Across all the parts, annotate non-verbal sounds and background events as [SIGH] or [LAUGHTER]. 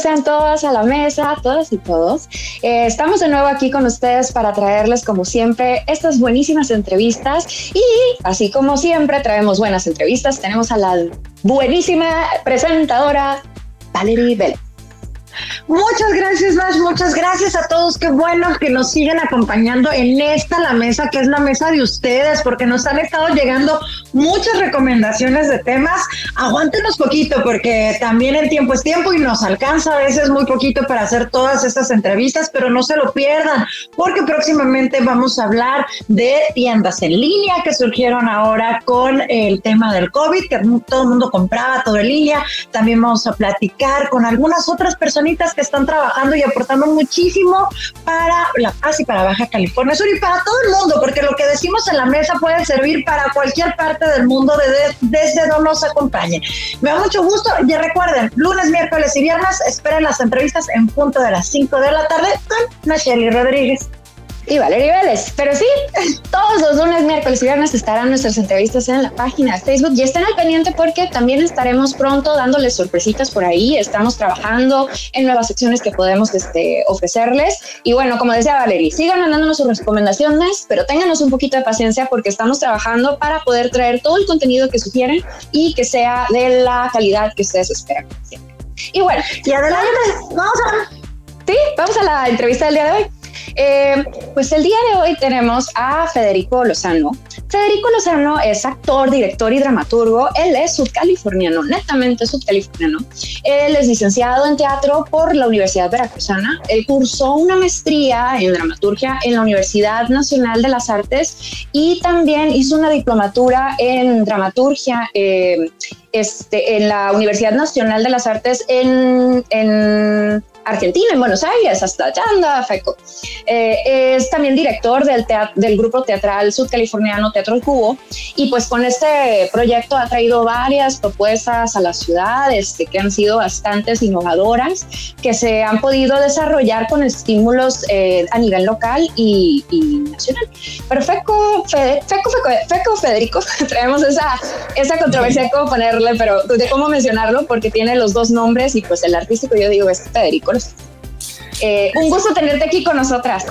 sean todas a la mesa, todas y todos. Eh, estamos de nuevo aquí con ustedes para traerles, como siempre, estas buenísimas entrevistas y así como siempre traemos buenas entrevistas, tenemos a la buenísima presentadora Valerie Vélez. Muchas gracias, más Muchas gracias a todos. Qué bueno que nos siguen acompañando en esta, la mesa, que es la mesa de ustedes, porque nos han estado llegando muchas recomendaciones de temas. Aguántenos poquito, porque también el tiempo es tiempo y nos alcanza a veces muy poquito para hacer todas estas entrevistas, pero no se lo pierdan, porque próximamente vamos a hablar de tiendas en línea que surgieron ahora con el tema del COVID, que todo el mundo compraba todo en línea. También vamos a platicar con algunas otras personitas que están trabajando y aportando muchísimo para La Paz y para Baja California Sur y para todo el mundo, porque lo que decimos en la mesa puede servir para cualquier parte del mundo desde donde nos acompañe. Me da mucho gusto y recuerden, lunes, miércoles y viernes esperen las entrevistas en punto de las 5 de la tarde con Nacheli Rodríguez y Valeria Vélez. Pero sí, todos los lunes, miércoles y viernes estarán nuestras entrevistas en la página de Facebook y estén al pendiente porque también estaremos pronto dándoles sorpresitas por ahí. Estamos trabajando en nuevas secciones que podemos este, ofrecerles. Y bueno, como decía Valeria, sigan mandándonos sus recomendaciones, pero ténganos un poquito de paciencia porque estamos trabajando para poder traer todo el contenido que sugieren y que sea de la calidad que ustedes esperan. Y bueno, y adelante, vamos a, sí, vamos a la entrevista del día de hoy. Eh, pues el día de hoy tenemos a Federico Lozano. Federico Lozano es actor, director y dramaturgo. Él es subcaliforniano, netamente subcaliforniano. Él es licenciado en teatro por la Universidad Veracruzana. Él cursó una maestría en dramaturgia en la Universidad Nacional de las Artes y también hizo una diplomatura en dramaturgia eh, este, en la Universidad Nacional de las Artes en Argentina, en Buenos Aires, hasta allá anda FECO. Eh, es también director del, del grupo teatral sudcaliforniano Teatro El Cubo y pues con este proyecto ha traído varias propuestas a la ciudad este, que han sido bastante innovadoras, que se han podido desarrollar con estímulos eh, a nivel local y, nacional. Pero FECO, FECO, FECO, Federico, [LAUGHS] traemos esa, esa controversia de cómo ponerle, pero de cómo mencionarlo, porque tiene los dos nombres y pues el artístico yo digo es Federico eh, un gusto tenerte aquí con nosotras.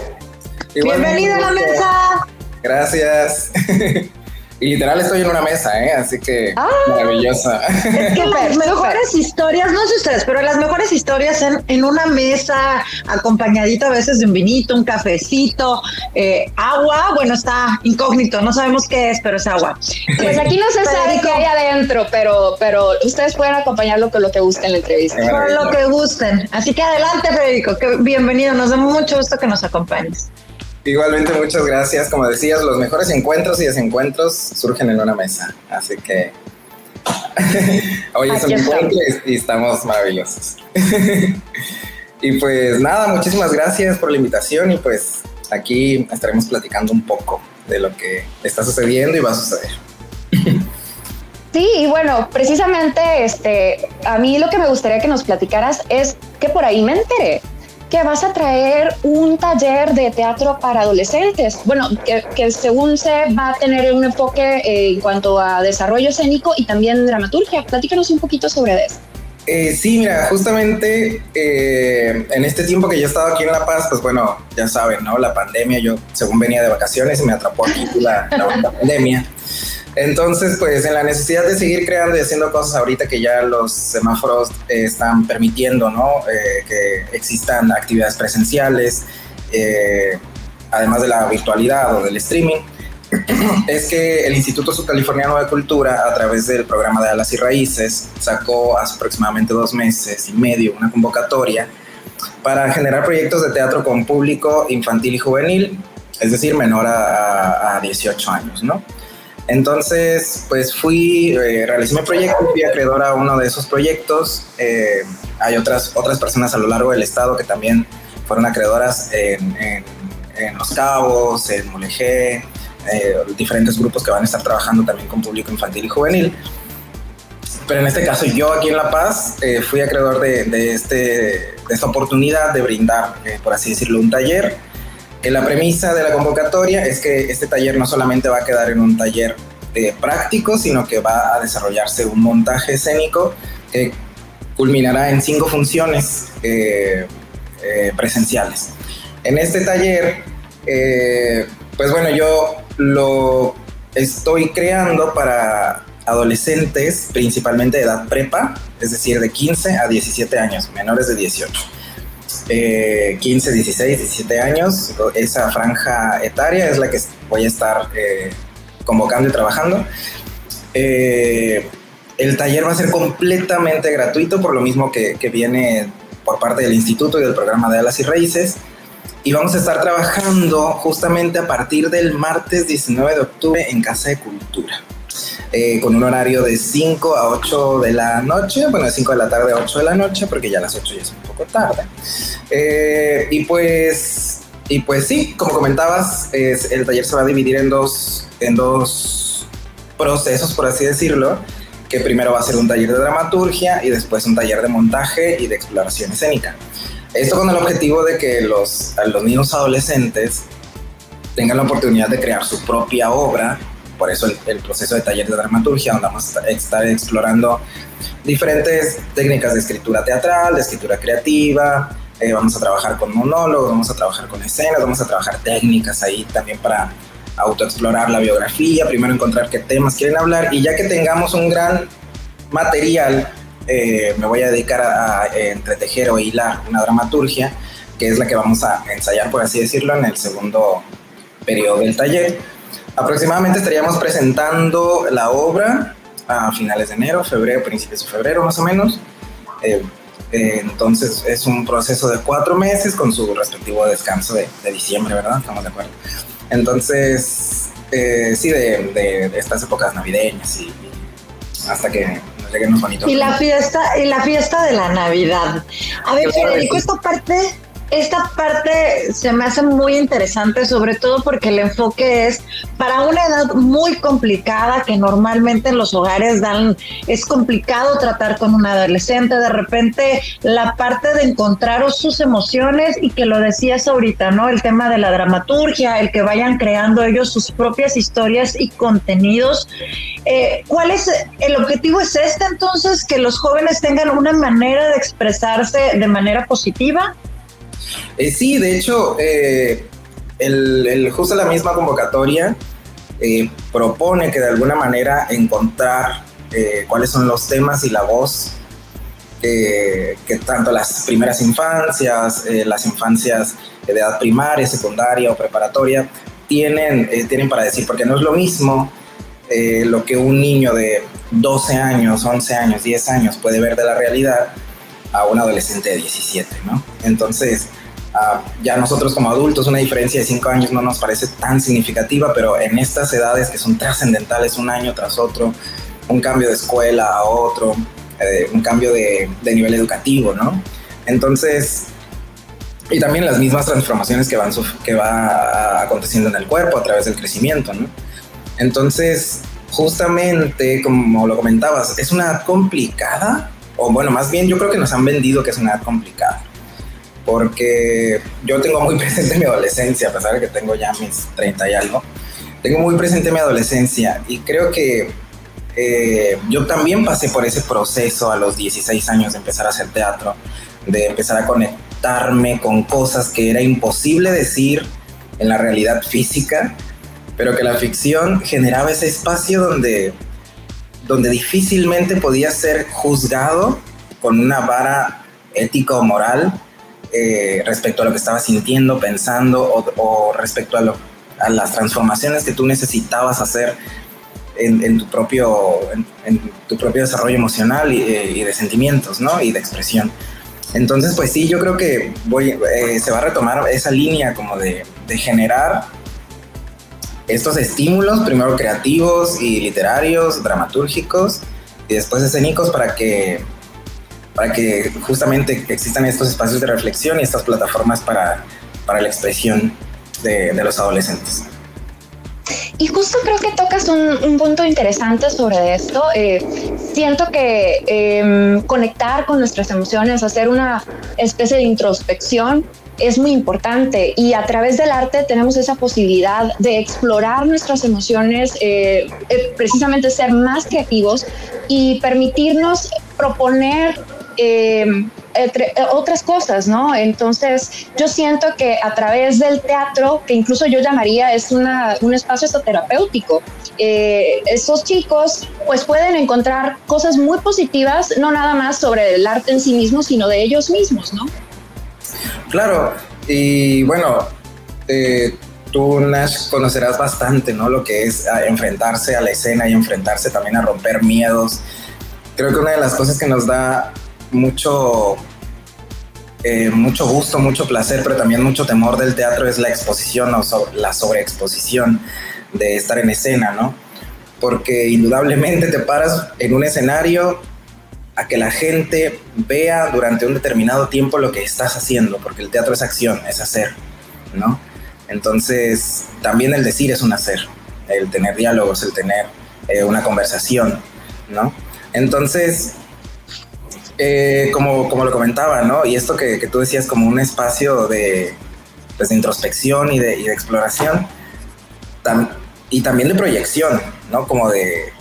Bienvenido a la mesa. Gracias. [LAUGHS] Y literal estoy en una mesa, ¿eh? Así que ah, maravillosa. Es que [LAUGHS] las mejores historias, no sé ustedes, pero las mejores historias en, en una mesa, acompañadito a veces de un vinito, un cafecito, eh, agua, bueno, está incógnito, no sabemos qué es, pero es agua. Pues aquí no se sabe qué hay adentro, pero, pero ustedes pueden acompañarlo con lo que gusten en la entrevista. Con lo que gusten. Así que adelante, Federico, que bienvenido, nos da mucho gusto que nos acompañes. Igualmente, muchas gracias. Como decías, los mejores encuentros y desencuentros surgen en una mesa. Así que [LAUGHS] hoy es un encuentro y estamos maravillosos. [LAUGHS] y pues nada, muchísimas gracias por la invitación y pues aquí estaremos platicando un poco de lo que está sucediendo y va a suceder. [LAUGHS] Sí, y bueno, precisamente este, a mí lo que me gustaría que nos platicaras es que por ahí me enteré que vas a traer un taller de teatro para adolescentes. Bueno, que, según se va a tener un enfoque eh, en cuanto a desarrollo escénico y también dramaturgia. Platícanos un poquito sobre eso. Eh, sí, mira, justamente eh, en este tiempo que yo he estado aquí en La Paz, pues bueno, ya saben, ¿no? La pandemia, yo según venía de vacaciones y me atrapó aquí la [LAUGHS] pandemia. Entonces, pues en la necesidad de seguir creando y haciendo cosas ahorita que ya los semáforos eh, están permitiendo, ¿no? Eh, que existan actividades presenciales, eh, además de la virtualidad o del streaming, [CLEARS THROAT] es que el Instituto Subcaliforniano de Cultura, a través del programa de Alas y Raíces, sacó hace aproximadamente dos meses y medio una convocatoria para generar proyectos de teatro con público infantil y juvenil, es decir, menor a, a 18 años, ¿no? Entonces, pues fui, eh, realicé mi proyecto, fui acreedor a uno de esos proyectos. Eh, hay otras, otras personas a lo largo del estado que también fueron acreedoras en, Los Cabos, en Mulegé, eh, diferentes grupos que van a estar trabajando también con público infantil y juvenil. Pero en este caso yo aquí en La Paz fui acreedor de, de, este, de esta oportunidad de brindar, por así decirlo, un taller la premisa de la convocatoria es que este taller no solamente va a quedar en un taller eh, práctico, sino que va a desarrollarse un montaje escénico que culminará en cinco funciones eh, eh, presenciales. En este taller, pues bueno, yo lo estoy creando para adolescentes, principalmente de edad prepa, es decir, de 15 a 17 años, menores de 18. 15, 16, 17 años, esa franja etaria es la que voy a estar convocando y trabajando. El taller va a ser completamente gratuito, por lo mismo que, viene por parte del instituto y del programa de Alas y Raíces. Y vamos a estar trabajando justamente a partir del martes 19 de octubre en Casa de Cultura. Eh, con un horario de 5 a 8 de la noche, bueno, de 5 de la tarde a 8 de la noche, porque ya las 8 ya es un poco tarde. Eh, y pues, y pues sí, como comentabas, el taller se va a dividir en dos, en dos procesos, por así decirlo que primero va a ser un taller de dramaturgia y después un taller de montaje y de exploración escénica. Esto con el objetivo de que los, los niños adolescentes tengan la oportunidad de crear su propia obra, por eso el, proceso de taller de dramaturgia, donde vamos a estar explorando diferentes técnicas de escritura teatral, de escritura creativa, eh, vamos a trabajar con monólogos, vamos a trabajar con escenas, vamos a trabajar técnicas ahí también para autoexplorar la biografía, primero encontrar qué temas quieren hablar y ya que tengamos un gran material, eh, me voy a dedicar a, entretejer o hilar una dramaturgia, que es la que vamos a ensayar, por así decirlo, en el segundo periodo del taller. Aproximadamente estaríamos presentando la obra a finales de enero, febrero, principios de febrero más o menos. Eh, eh, entonces es un proceso de cuatro meses con su respectivo descanso de, de diciembre, ¿verdad? Estamos de acuerdo. Entonces, eh, sí, de, estas épocas navideñas y, hasta que nos lleguen los bonitos. Y la fiesta, y la fiesta de la Navidad. A ver, Federico, esta parte esta parte se me hace muy interesante, sobre todo porque el enfoque es para una edad muy complicada que normalmente en los hogares dan, es complicado tratar con un adolescente, de repente la parte de encontrar sus emociones y que lo decías ahorita, ¿no? El tema de la dramaturgia, el que vayan creando ellos sus propias historias y contenidos. Eh, ¿Cuál es el objetivo? ¿Es este entonces, que los jóvenes tengan una manera de expresarse de manera positiva? Eh, sí, de hecho, eh, el, justo la misma convocatoria eh, propone que de alguna manera encontrar cuáles son los temas y la voz que tanto las primeras infancias, las infancias de edad primaria, secundaria o preparatoria tienen, tienen para decir, porque no es lo mismo lo que un niño de 12 años, 11 años, 10 años puede ver de la realidad a un adolescente de 17, ¿no? Entonces, Ah, ya nosotros como adultos una diferencia de cinco años no nos parece tan significativa, pero en estas edades que son trascendentales un año tras otro, un cambio de escuela a otro, eh, un cambio de, nivel educativo, ¿no? Entonces, y también las mismas transformaciones que van que va aconteciendo en el cuerpo a través del crecimiento, ¿no? Entonces, justamente como lo comentabas, es una complicada, o bueno, más bien yo creo que nos han vendido que es una edad complicada. Porque yo tengo muy [LAUGHS] presente mi adolescencia, a pesar de que tengo ya mis 30 y algo, tengo muy presente mi adolescencia y creo que eh, yo también pasé por ese proceso a los 16 años de empezar a hacer teatro, de empezar a conectarme con cosas que era imposible decir en la realidad física, pero que la ficción generaba ese espacio donde, donde difícilmente podía ser juzgado con una vara ética o moral eh, respecto a lo que estabas sintiendo, pensando o, respecto a, las transformaciones que tú necesitabas hacer en, tu, propio, en, tu propio desarrollo emocional eh, y, de sentimientos, ¿no? Y de expresión. Entonces, pues sí, yo creo que eh, se va a retomar esa línea como de generar estos estímulos, primero creativos y literarios, dramatúrgicos, y después escénicos para que para que justamente existan estos espacios de reflexión y estas plataformas para, para la expresión de, de los adolescentes. Y justo creo que tocas un, punto interesante sobre esto. Eh, siento que em, conectar con nuestras emociones, hacer una especie de introspección es muy importante y a través del arte tenemos esa posibilidad de explorar nuestras emociones, eh, eh, precisamente ser más creativos y permitirnos proponer eh, entre otras cosas, ¿no? Entonces, yo siento que a través del teatro, que incluso yo llamaría es una, un espacio terapéutico, eh, esos chicos pues pueden encontrar cosas muy positivas, no nada más sobre el arte en sí mismo, sino de ellos mismos, ¿no? Claro, y bueno, eh, tú, Nash, conocerás bastante, ¿no? Lo que es ah, enfrentarse a la escena y enfrentarse también a romper miedos. Creo que una de las cosas que nos da mucho, eh, mucho gusto, mucho placer, pero también mucho temor del teatro es la exposición o la sobreexposición de estar en escena, ¿no? Porque indudablemente te paras en un escenario a que la gente vea durante un determinado tiempo lo que estás haciendo, porque el teatro es acción, es hacer, ¿no? Entonces, también el decir es un hacer, el tener diálogos, el tener eh, una conversación, ¿no? Entonces, eh, como, como lo comentaba, ¿no? Y esto que, que tú decías como un espacio de, pues, de introspección y de, exploración, y también de proyección, ¿no? Como de,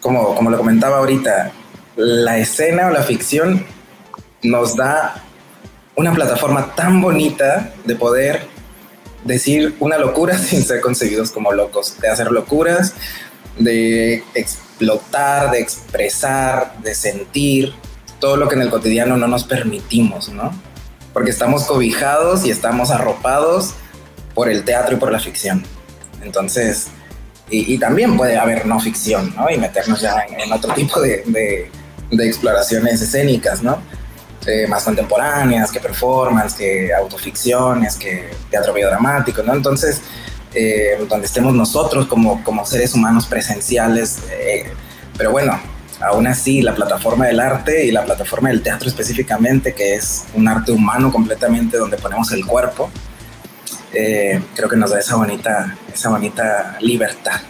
como, como lo comentaba ahorita, la escena o la ficción nos da una plataforma tan bonita de poder decir una locura [LAUGHS] sin ser concebidos como locos, de hacer locuras, de explotar, de expresar, de sentir todo lo que en el cotidiano no nos permitimos, ¿no? Porque estamos cobijados y estamos arropados por el teatro y por la ficción. Entonces, y, también puede haber no ficción, ¿no? Y meternos ya en, otro tipo de, exploraciones escénicas, ¿no? Eh, más contemporáneas, que performance, que autoficciones, que teatro biodramático, ¿no? Entonces, eh, donde estemos nosotros como, como seres humanos presenciales, eh, pero bueno, aún así la plataforma del arte y la plataforma del teatro específicamente, que es un arte humano completamente donde ponemos el cuerpo, eh, creo que nos da esa bonita, esa bonita libertad,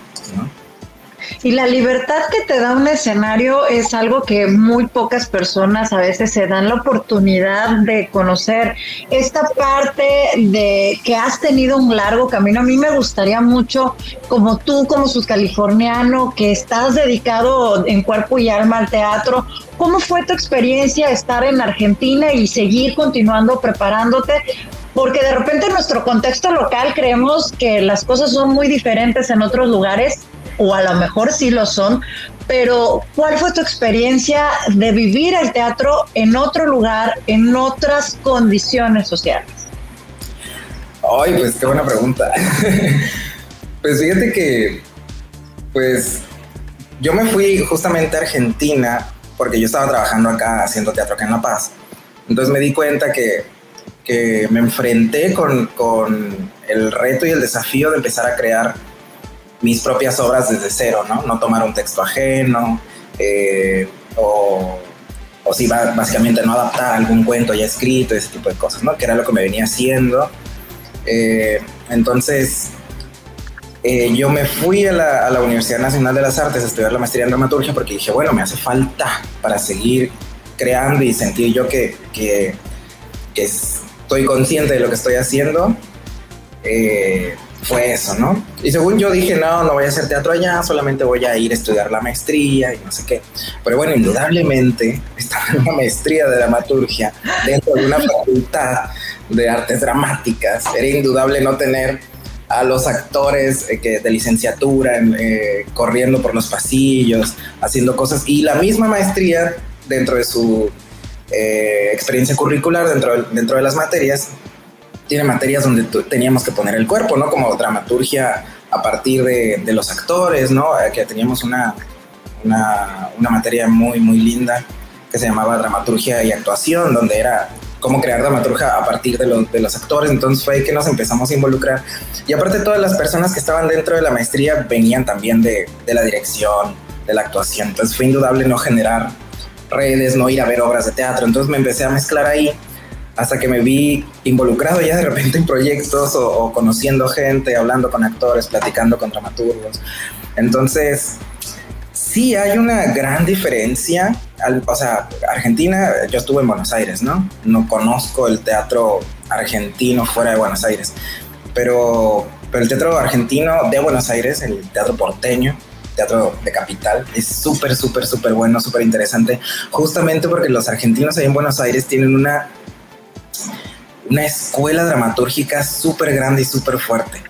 Y la libertad que te da un escenario es algo que muy pocas personas a veces se dan la oportunidad de conocer. Esta parte de que has tenido un largo camino, a mí me gustaría mucho, como tú, como subcaliforniano, que estás dedicado en cuerpo y alma al teatro, ¿cómo fue tu experiencia estar en Argentina y seguir continuando preparándote? porque de repente en nuestro contexto local creemos que las cosas son muy diferentes en otros lugares, o a lo mejor sí lo son, pero ¿cuál fue tu experiencia de vivir el teatro en otro lugar, en otras condiciones sociales? Ay, pues qué buena pregunta. [LAUGHS] pues fíjate que, pues yo me fui justamente a Argentina porque yo estaba trabajando acá haciendo teatro acá en La Paz. Entonces me di cuenta que que me enfrenté con, con, el reto y el desafío de empezar a crear mis propias obras desde cero, ¿no? No tomar un texto ajeno, eh, o, o básicamente no adaptar algún cuento ya escrito, ese tipo de cosas, ¿no? Que era lo que me venía haciendo. Eh, entonces, eh, yo me fui a la, Universidad Nacional de las Artes a estudiar la maestría en dramaturgia porque dije, bueno, me hace falta para seguir creando y sentir yo que, que, que es, estoy consciente de lo que estoy haciendo, eh, fue eso, ¿no? Y según yo dije, no, no voy a hacer teatro allá, solamente voy a ir a estudiar la maestría y no sé qué. Pero bueno, indudablemente [LAUGHS] estaba en una maestría de dramaturgia dentro de una facultad de artes dramáticas. Era indudable no tener a los actores eh, que de licenciatura eh, corriendo por los pasillos, haciendo cosas. Y la misma maestría dentro de su eh, experiencia curricular dentro de, dentro de las materias, tiene materias donde teníamos que poner el cuerpo, ¿no? Como dramaturgia a partir de, de los actores, ¿no? Eh, que teníamos una, una, una, materia muy, muy linda que se llamaba dramaturgia y actuación, donde era cómo crear dramaturgia a partir de, los, de los actores. Entonces fue ahí que nos empezamos a involucrar. Y aparte todas las personas que estaban dentro de la maestría venían también de, de la dirección, de la actuación. Entonces fue indudable no generar redes, no ir a ver obras de teatro. Entonces me empecé a mezclar ahí hasta que me vi involucrado ya de repente en proyectos o, conociendo gente, hablando con actores, platicando con dramaturgos. Entonces, sí hay una gran diferencia. o sea, Argentina, yo estuve en Buenos Aires, ¿no? No conozco el teatro argentino fuera de Buenos Aires, pero, pero el teatro argentino de Buenos Aires, el teatro porteño, teatro de capital. Es súper, súper, súper bueno, súper interesante, justamente porque los argentinos ahí en Buenos Aires tienen una, una escuela dramatúrgica súper grande y súper fuerte.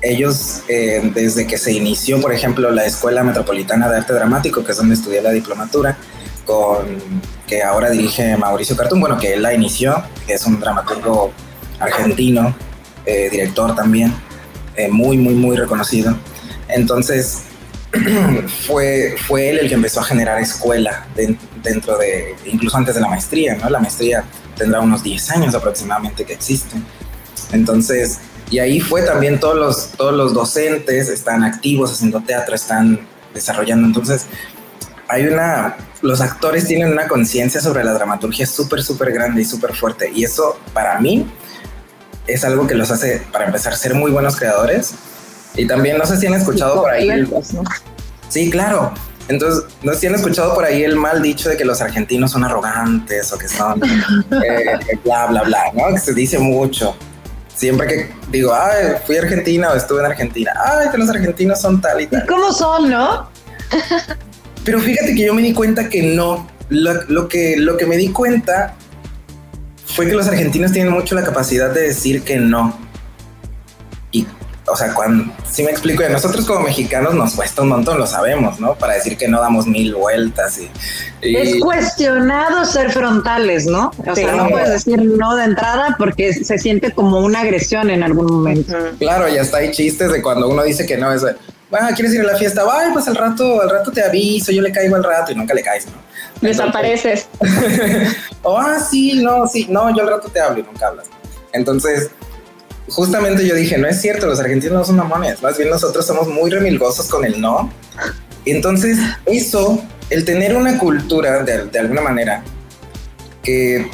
Ellos, eh, desde que se inició, por ejemplo, la Escuela Metropolitana de Arte Dramático, que es donde estudié la diplomatura, con que ahora dirige Mauricio Cartún, bueno, que él la inició, que es un dramaturgo argentino, eh, director también, eh, muy, muy, muy reconocido. Entonces, [CLEARS THROAT] fue, fue él el que empezó a generar escuela dentro de, incluso antes de la maestría, ¿no? La maestría tendrá unos 10 años aproximadamente que existe. Entonces, y ahí fue también todos los, todos los docentes están activos haciendo teatro, están desarrollando. Entonces, hay una, los actores tienen una conciencia sobre la dramaturgia súper, súper grande y súper fuerte. Y eso para mí es algo que los hace, para empezar, ser muy buenos creadores. Y también, no sé si han escuchado por ahí. Sí, claro. Entonces, no sé si han escuchado por ahí el mal dicho de que los argentinos son arrogantes o que son [LAUGHS] eh, bla, bla, bla, ¿no? Que se dice mucho. Siempre que digo, ay, fui a Argentina o estuve en Argentina, ay, que los argentinos son tal y tal. ¿Cómo son, no? [LAUGHS] Pero fíjate que yo me di cuenta que no. Lo, que, lo que me di cuenta fue que los argentinos tienen mucho la capacidad de decir que no. O sea, cuando, si me explico, nosotros como mexicanos nos cuesta un montón, lo sabemos, ¿no? Para decir que no damos mil vueltas y... es cuestionado ser frontales, ¿no? O sea, no puedes decir no de entrada porque se siente como una agresión en algún momento. Claro, y hasta hay chistes de cuando uno dice que no, es bueno, ¿quieres ir a la fiesta? Ay, pues al rato, al rato te aviso, yo le caigo al rato y nunca le caes, ¿no? Desapareces. [LAUGHS] o, ah, sí, no, sí, no, yo al rato te hablo y nunca hablas. Entonces, justamente yo dije, no es cierto, los argentinos no son mamones, más bien nosotros somos muy remilgosos con el no. Entonces, eso, el tener una cultura de, de alguna manera que,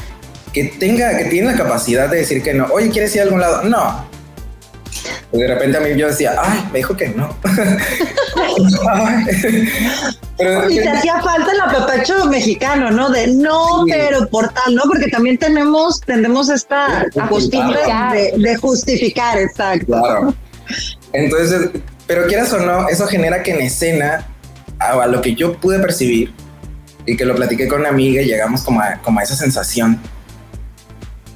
que tenga, que tiene la capacidad de decir que no, oye, ¿quieres ir a algún lado? No, y de repente a mí yo decía, ay, me dijo que no. [LAUGHS] y te hacía falta el apapacho mexicano, ¿no? De no, pero por tal, ¿no? Porque también tenemos, tenemos esta costumbre de, justificar, exacto. Claro. Entonces, pero quieras o no, eso genera que en escena, a, lo que yo pude percibir, y que lo platiqué con una amiga y llegamos como a, como a esa sensación,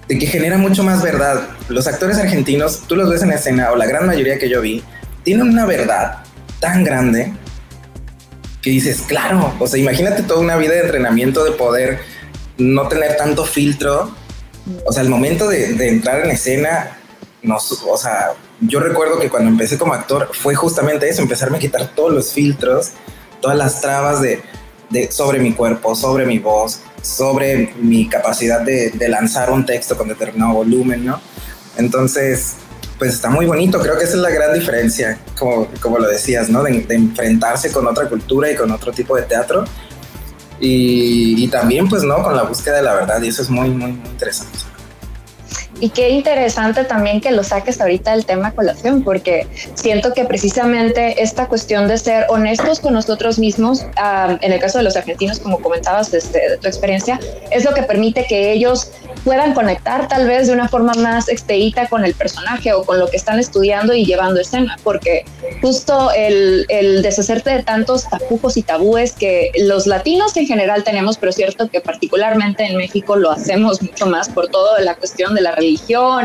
de que genera mucho más verdad. Los actores argentinos, tú los ves en escena, o la gran mayoría que yo vi, tienen una verdad tan grande que dices, claro, o sea, imagínate toda una vida de entrenamiento de poder no tener tanto filtro. O sea, el momento de, entrar en escena, nos, o sea, yo recuerdo que cuando empecé como actor fue justamente eso, empezarme a quitar todos los filtros, todas las trabas de, de sobre mi cuerpo, sobre mi voz, sobre mi capacidad de, lanzar un texto con determinado volumen, ¿no? Entonces, pues está muy bonito, creo que esa es la gran diferencia, como, como lo decías, ¿no? De, enfrentarse con otra cultura y con otro tipo de teatro. Y, y, también, pues, ¿no? Con la búsqueda de la verdad, y eso es muy, muy, muy interesante. Y qué interesante también que lo saques ahorita del tema colación, porque siento que precisamente esta cuestión de ser honestos con nosotros mismos, en el caso de los argentinos, como comentabas desde de tu experiencia, es lo que permite que ellos puedan conectar tal vez de una forma más expedita con el personaje o con lo que están estudiando y llevando escena, porque justo el, el deshacerte de tantos tapujos y tabúes que los latinos en general tenemos, pero es cierto que particularmente en México lo hacemos mucho más por toda la cuestión de la religión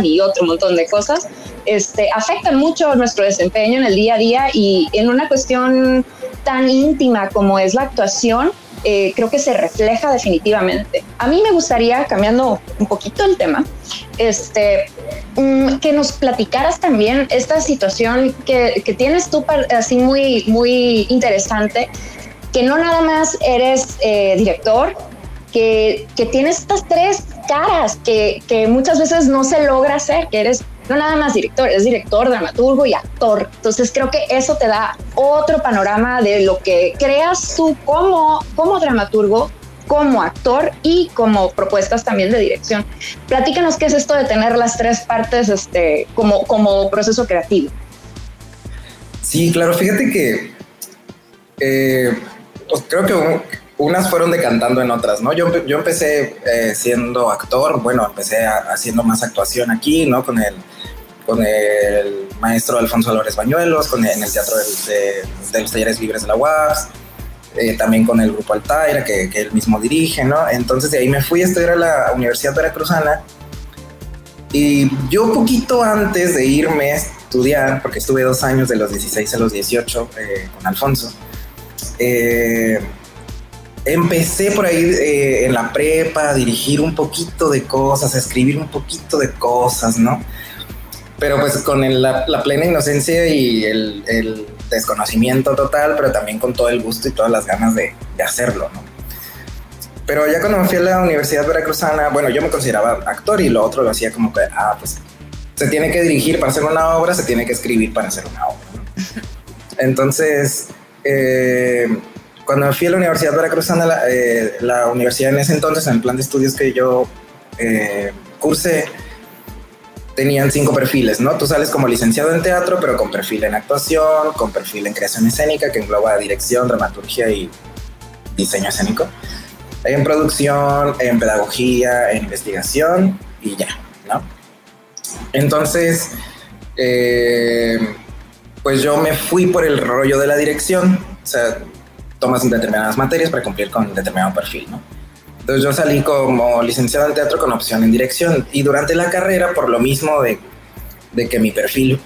y otro montón de cosas, este, afectan mucho nuestro desempeño en el día a día y en una cuestión tan íntima como es la actuación, eh, creo que se refleja definitivamente. A mí me gustaría, cambiando un poquito el tema, este, mm, que nos platicaras también esta situación que, que tienes tú así muy, muy interesante, que no nada más eres eh, director, que, que tienes estas tres caras que, que muchas veces no se logra hacer, que eres no nada más director, es director, dramaturgo y actor. Entonces creo que eso te da otro panorama de lo que creas tú como, como dramaturgo, como actor y como propuestas también de dirección. Platícanos qué es esto de tener las tres partes este, como, como proceso creativo. Sí, claro, fíjate que eh, pues creo que unas fueron decantando en otras, ¿no? Yo, yo empecé eh, siendo actor, bueno, empecé haciendo más actuación aquí, ¿no? Con el, con el maestro Alfonso Álvarez Bañuelos, en el Teatro de, los Talleres Libres de la UAS, eh, también con el Grupo Altaira, que, que, él mismo dirige, ¿no? Entonces de ahí me fui a estudiar a la Universidad Veracruzana. Y yo poquito antes de irme a estudiar, porque estuve dos años de los 16 a los 18 eh, con Alfonso, eh, empecé por ahí eh, en la prepa a dirigir un poquito de cosas, a escribir un poquito de cosas, ¿no? Pero pues con la, plena inocencia y el, desconocimiento total, pero también con todo el gusto y todas las ganas de, hacerlo, ¿no? Pero ya cuando me fui a la Universidad Veracruzana, bueno, yo me consideraba actor y lo otro lo hacía como que, ah, pues se tiene que dirigir para hacer una obra, se tiene que escribir para hacer una obra. Entonces, eh, cuando fui a la Universidad Veracruzana, la, eh, la universidad en ese entonces, en el plan de estudios que yo eh, cursé, tenían cinco perfiles, ¿no? Tú sales como licenciado en teatro, pero con perfil en actuación, con perfil en creación escénica, que engloba dirección, dramaturgia y diseño escénico, en producción, en pedagogía, en investigación y ya, ¿no? Entonces, eh, pues yo me fui por el rollo de la dirección, o sea, tomas determinadas materias para cumplir con determinado perfil, ¿no? Entonces yo salí como licenciado en teatro con opción en dirección y durante la carrera, por lo mismo de, de que mi perfil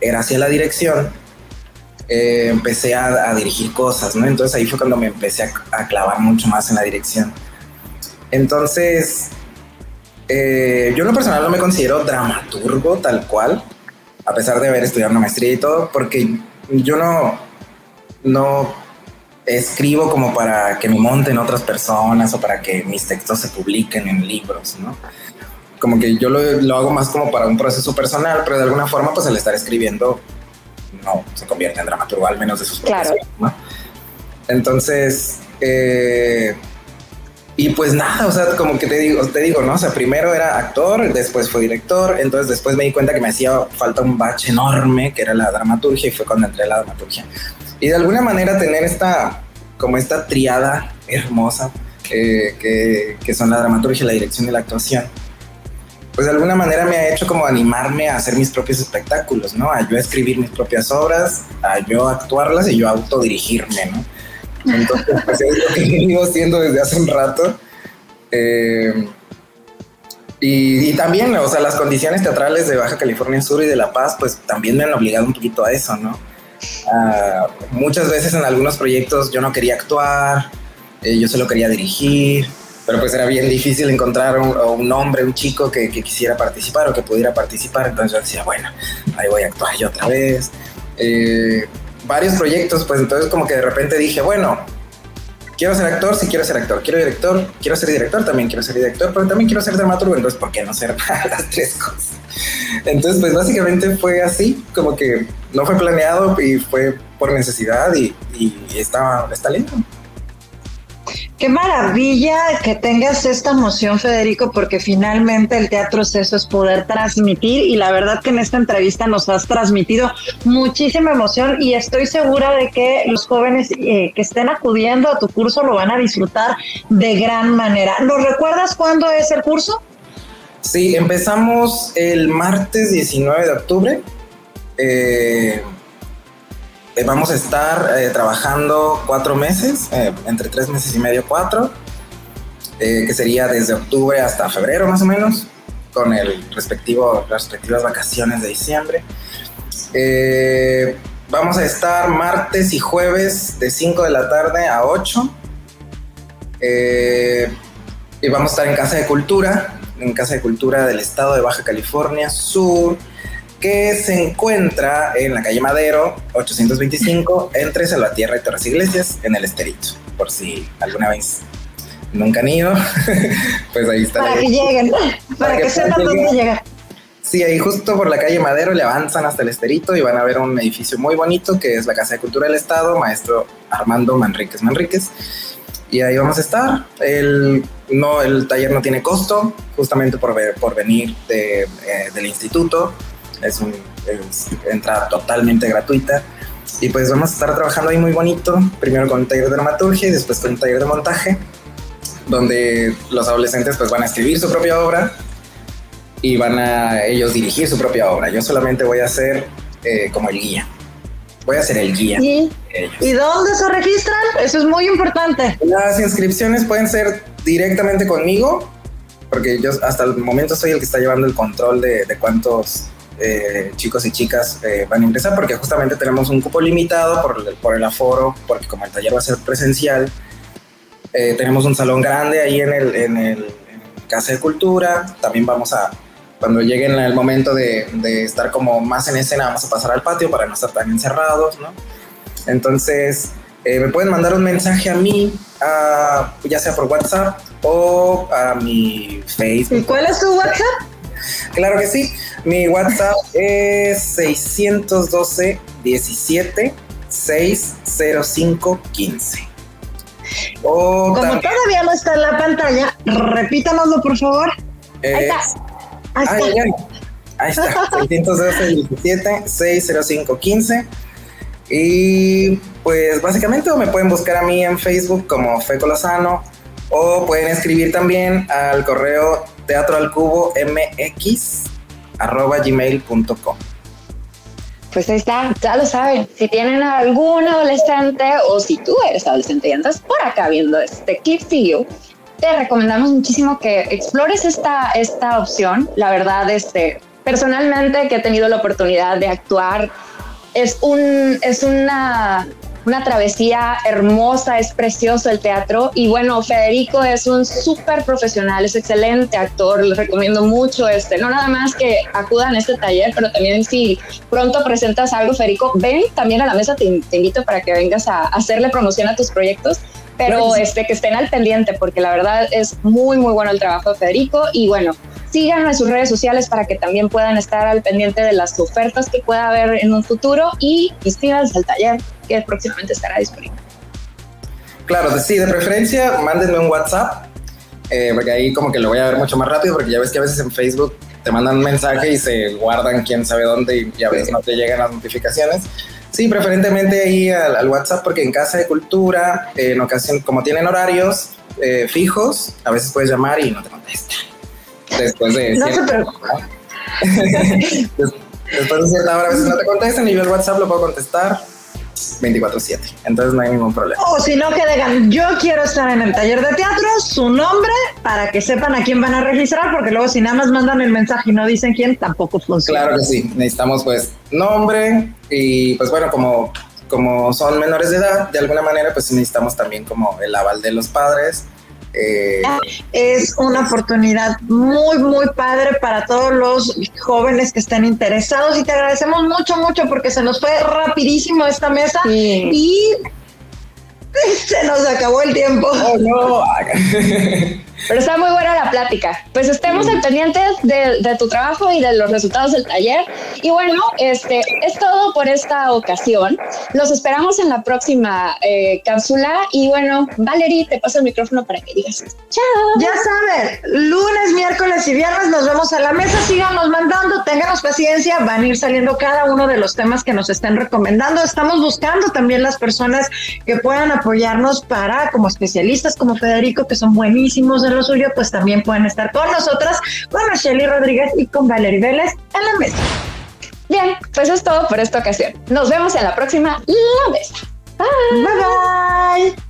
era hacia la dirección, eh, empecé a, dirigir cosas, ¿no? Entonces ahí fue cuando me empecé a, clavar mucho más en la dirección. Entonces, eh, yo en lo personal no me considero dramaturgo tal cual, a pesar de haber estudiado una maestría y todo, porque yo no, no escribo como para que me monten otras personas o para que mis textos se publiquen en libros, ¿no? Como que yo lo, hago más como para un proceso personal, pero de alguna forma, pues el estar escribiendo no se convierte en dramaturgo, al menos de sus claro. ¿no? Entonces, eh, y pues nada, o sea, como que te digo, te digo, ¿no? O sea, primero era actor, después fue director, entonces después me di cuenta que me hacía falta un bache enorme, que era la dramaturgia, y fue cuando entré a la dramaturgia. Y de alguna manera tener esta, como esta triada hermosa eh, que, que, son la dramaturgia, la dirección y la actuación, pues de alguna manera me ha hecho como animarme a hacer mis propios espectáculos, ¿no? A yo escribir mis propias obras, a yo actuarlas y yo autodirigirme, ¿no? Entonces, pues es lo que [LAUGHS] he haciendo desde hace un rato. Eh, y, y, también, o sea, las condiciones teatrales de Baja California Sur y de La Paz, pues también me han obligado un poquito a eso, ¿no? Ah, muchas veces en algunos proyectos yo no quería actuar, eh, yo solo quería dirigir, pero pues era bien difícil encontrar un, un hombre, un chico que, quisiera participar o que pudiera participar, entonces yo decía, bueno, ahí voy a actuar yo otra vez. Eh, varios proyectos, pues entonces como que de repente dije, bueno, quiero ser actor, sí quiero ser actor, quiero director, quiero ser director, también quiero ser director, pero también quiero ser dramaturgo, entonces ¿por qué no ser [LAUGHS] las tres cosas? Entonces, pues básicamente fue así, como que no fue planeado y fue por necesidad y, y está, está lindo. Qué maravilla que tengas esta emoción, Federico, porque finalmente el teatro es eso, es poder transmitir y la verdad que en esta entrevista nos has transmitido muchísima emoción y estoy segura de que los jóvenes eh, que estén acudiendo a tu curso lo van a disfrutar de gran manera. ¿Nos recuerdas cuándo es el curso? Sí, empezamos el martes 19 de octubre. Eh, eh, vamos a estar eh, trabajando cuatro meses, entre tres meses y medio, cuatro, que sería desde octubre hasta febrero más o menos, con el respectivo, las respectivas vacaciones de diciembre. vamos a estar martes y jueves de 5 de la tarde a 8. y vamos a estar en Casa de Cultura, en Casa de Cultura del Estado de Baja California Sur, que se encuentra en la calle Madero 825 entre Salvatierra y Torres Iglesias en el Esterito, por si alguna vez nunca han ido, [LAUGHS] pues ahí está. Para que lleguen, [LAUGHS] para, que, sepan dónde llegar. Sí, ahí justo por la calle Madero le avanzan hasta el Esterito y van a ver un edificio muy bonito que es la Casa de Cultura del Estado, maestro Armando Manríquez Manríquez y ahí vamos a estar. El, no, el taller no tiene costo, justamente por, por venir de, eh, del instituto. Es, un, entrada totalmente gratuita. Y pues vamos a estar trabajando ahí muy bonito, primero con un taller de dramaturgia y después con un taller de montaje, donde los adolescentes pues van a escribir su propia obra y van a ellos dirigir su propia obra. Yo solamente voy a ser eh, como el guía. Voy a ser el guía. ¿Y, ¿Y dónde se registran? Eso es muy importante. Las inscripciones pueden ser directamente conmigo, porque yo hasta el momento soy el que está llevando el control de, cuántos eh, chicos y chicas eh, van a ingresar, porque justamente tenemos un cupo limitado por el, aforo, porque como el taller va a ser presencial, tenemos un salón grande ahí en el, en el Casa de Cultura, también vamos a cuando lleguen el momento de, estar como más en escena, vamos a pasar al patio para no estar tan encerrados, ¿no? Entonces, eh, me pueden mandar un mensaje a mí, ya sea por WhatsApp o a mi Facebook. ¿Y cuál es tu WhatsApp? Claro que sí. Mi WhatsApp [LAUGHS] es 612 17 605 15. Como todavía no está en la pantalla, repítanoslo por favor. Ahí está. Ahí está. Ahí está. 612 605 15. Y pues básicamente me pueden buscar a mí en Facebook como Feco Lozano o pueden escribir también al correo teatro al cubo mx arroba gmail.com. Pues ahí está, ya lo saben. Si tienen algún adolescente o si tú eres adolescente y andas por acá viendo este Keep to te recomendamos muchísimo que explores esta, esta opción. La verdad, este, personalmente que he tenido la oportunidad de actuar, es, un, es una, una travesía hermosa, es precioso el teatro. Y bueno, Federico es un súper profesional, es excelente actor, les recomiendo mucho este, no nada más que acudan a este taller, pero también si pronto presentas algo, Federico, ven también a la mesa, te, te invito para que vengas a hacerle promoción a tus proyectos pero este, que estén al pendiente porque la verdad es muy, muy bueno el trabajo de Federico y bueno, síganlo en sus redes sociales para que también puedan estar al pendiente de las ofertas que pueda haber en un futuro y inscríbanse al taller que próximamente estará disponible. Claro, sí, de preferencia mándenme un WhatsApp, eh, porque ahí como que lo voy a ver mucho más rápido, porque ya ves que a veces en Facebook te mandan un mensaje y se guardan quién sabe dónde y, a veces no te llegan las notificaciones. Sí, preferentemente ahí al, WhatsApp, porque en Casa de Cultura, en ocasión, como tienen horarios eh, fijos, a veces puedes llamar y no te contestan. Después de. [LAUGHS] No se preocupe. [LAUGHS] Después de cierta hora a veces no te contestan y yo el WhatsApp lo puedo contestar 24/7. Entonces no hay ningún problema. O si no, que digan, yo quiero estar en el taller de teatro, su nombre, para que sepan a quién van a registrar, porque luego si nada más mandan el mensaje y no dicen quién, tampoco funciona. Claro que sí, necesitamos pues nombre y pues bueno, como, como son menores de edad, de alguna manera pues necesitamos también como el aval de los padres eh, es una oportunidad muy, muy padre para todos los jóvenes que estén interesados y te agradecemos mucho, mucho porque se nos fue rapidísimo esta mesa y [LAUGHS] se nos acabó el tiempo. Oh, no. [LAUGHS] Pero está muy buena la plática. Pues estemos al pendiente de, tu trabajo y de los resultados del taller. Y bueno, este es todo por esta ocasión. Los esperamos en la próxima eh, cápsula. Y bueno, Valerie, te paso el micrófono para que digas chao. Ya saben, lunes, miércoles y viernes nos vemos a la mesa. Síganos mandando, ténganos paciencia. Van a ir saliendo cada uno de los temas que nos estén recomendando. Estamos buscando también las personas que puedan apoyarnos para, como especialistas, como Federico, que son buenísimos lo suyo, pues también pueden estar con nosotras, con Shelly Rodríguez y con Valerie Vélez en la mesa. Bien, pues es todo por esta ocasión. Nos vemos en la próxima La Mesa. bye. bye.